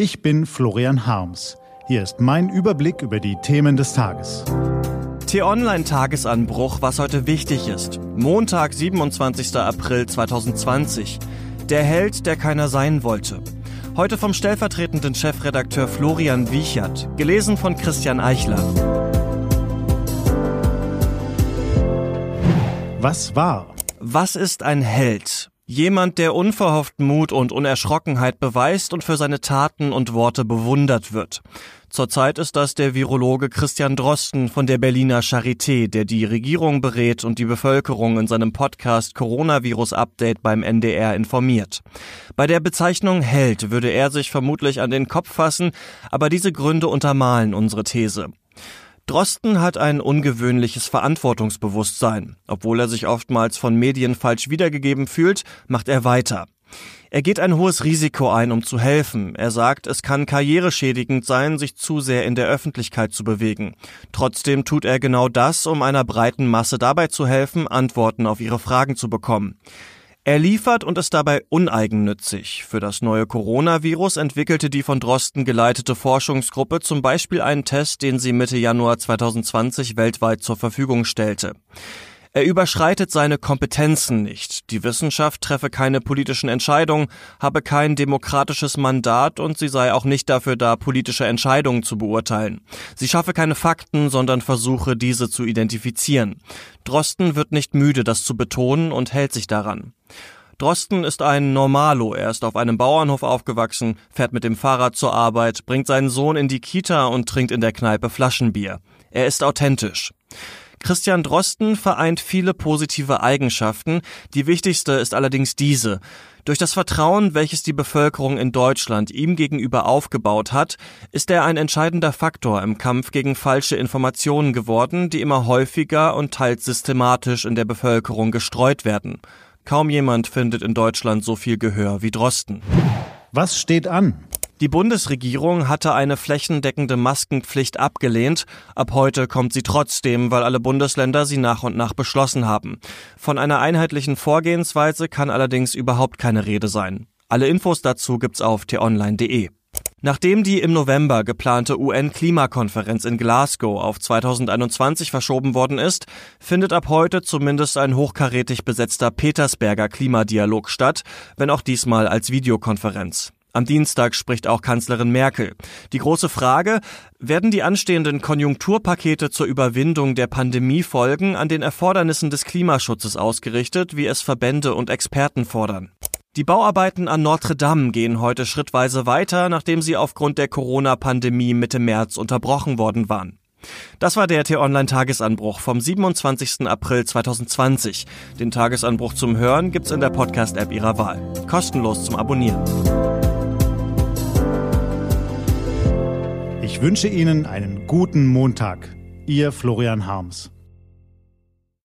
Ich bin Florian Harms. Hier ist mein Überblick über die Themen des Tages. T-Online-Tagesanbruch, was heute wichtig ist. Montag, 27. April 2020. Der Held, der keiner sein wollte. Heute vom stellvertretenden Chefredakteur Florian Wiechert. Gelesen von Christian Eichler. Was war? Was ist ein Held? Jemand, der unverhofft Mut und Unerschrockenheit beweist und für seine Taten und Worte bewundert wird. Zurzeit ist das der Virologe Christian Drosten von der Berliner Charité, der die Regierung berät und die Bevölkerung in seinem Podcast Coronavirus Update beim NDR informiert. Bei der Bezeichnung Held würde er sich vermutlich an den Kopf fassen, aber diese Gründe untermalen unsere These. Drosten hat ein ungewöhnliches Verantwortungsbewusstsein. Obwohl er sich oftmals von Medien falsch wiedergegeben fühlt, macht er weiter. Er geht ein hohes Risiko ein, um zu helfen. Er sagt, es kann karriereschädigend sein, sich zu sehr in der Öffentlichkeit zu bewegen. Trotzdem tut er genau das, um einer breiten Masse dabei zu helfen, Antworten auf ihre Fragen zu bekommen. Er liefert und ist dabei uneigennützig. Für das neue Coronavirus entwickelte die von Drosten geleitete Forschungsgruppe zum Beispiel einen Test, den sie Mitte Januar 2020 weltweit zur Verfügung stellte. Er überschreitet seine Kompetenzen nicht. Die Wissenschaft treffe keine politischen Entscheidungen, habe kein demokratisches Mandat und sie sei auch nicht dafür da, politische Entscheidungen zu beurteilen. Sie schaffe keine Fakten, sondern versuche, diese zu identifizieren. Drosten wird nicht müde, das zu betonen und hält sich daran. Drosten ist ein Normalo. Er ist auf einem Bauernhof aufgewachsen, fährt mit dem Fahrrad zur Arbeit, bringt seinen Sohn in die Kita und trinkt in der Kneipe Flaschenbier. Er ist authentisch. Christian Drosten vereint viele positive Eigenschaften. Die wichtigste ist allerdings diese. Durch das Vertrauen, welches die Bevölkerung in Deutschland ihm gegenüber aufgebaut hat, ist er ein entscheidender Faktor im Kampf gegen falsche Informationen geworden, die immer häufiger und teils systematisch in der Bevölkerung gestreut werden. Kaum jemand findet in Deutschland so viel Gehör wie Drosten. Was steht an? Die Bundesregierung hatte eine flächendeckende Maskenpflicht abgelehnt. Ab heute kommt sie trotzdem, weil alle Bundesländer sie nach und nach beschlossen haben. Von einer einheitlichen Vorgehensweise kann allerdings überhaupt keine Rede sein. Alle Infos dazu gibt's auf t-online.de. Nachdem die im November geplante UN-Klimakonferenz in Glasgow auf 2021 verschoben worden ist, findet ab heute zumindest ein hochkarätig besetzter Petersberger Klimadialog statt, wenn auch diesmal als Videokonferenz. Am Dienstag spricht auch Kanzlerin Merkel. Die große Frage, werden die anstehenden Konjunkturpakete zur Überwindung der Pandemiefolgen an den Erfordernissen des Klimaschutzes ausgerichtet, wie es Verbände und Experten fordern? Die Bauarbeiten an Notre Dame gehen heute schrittweise weiter, nachdem sie aufgrund der Corona-Pandemie Mitte März unterbrochen worden waren. Das war der T-Online-Tagesanbruch vom 27. April 2020. Den Tagesanbruch zum Hören gibt's in der Podcast-App Ihrer Wahl. Kostenlos zum Abonnieren. Ich wünsche Ihnen einen guten Montag. Ihr Florian Harms.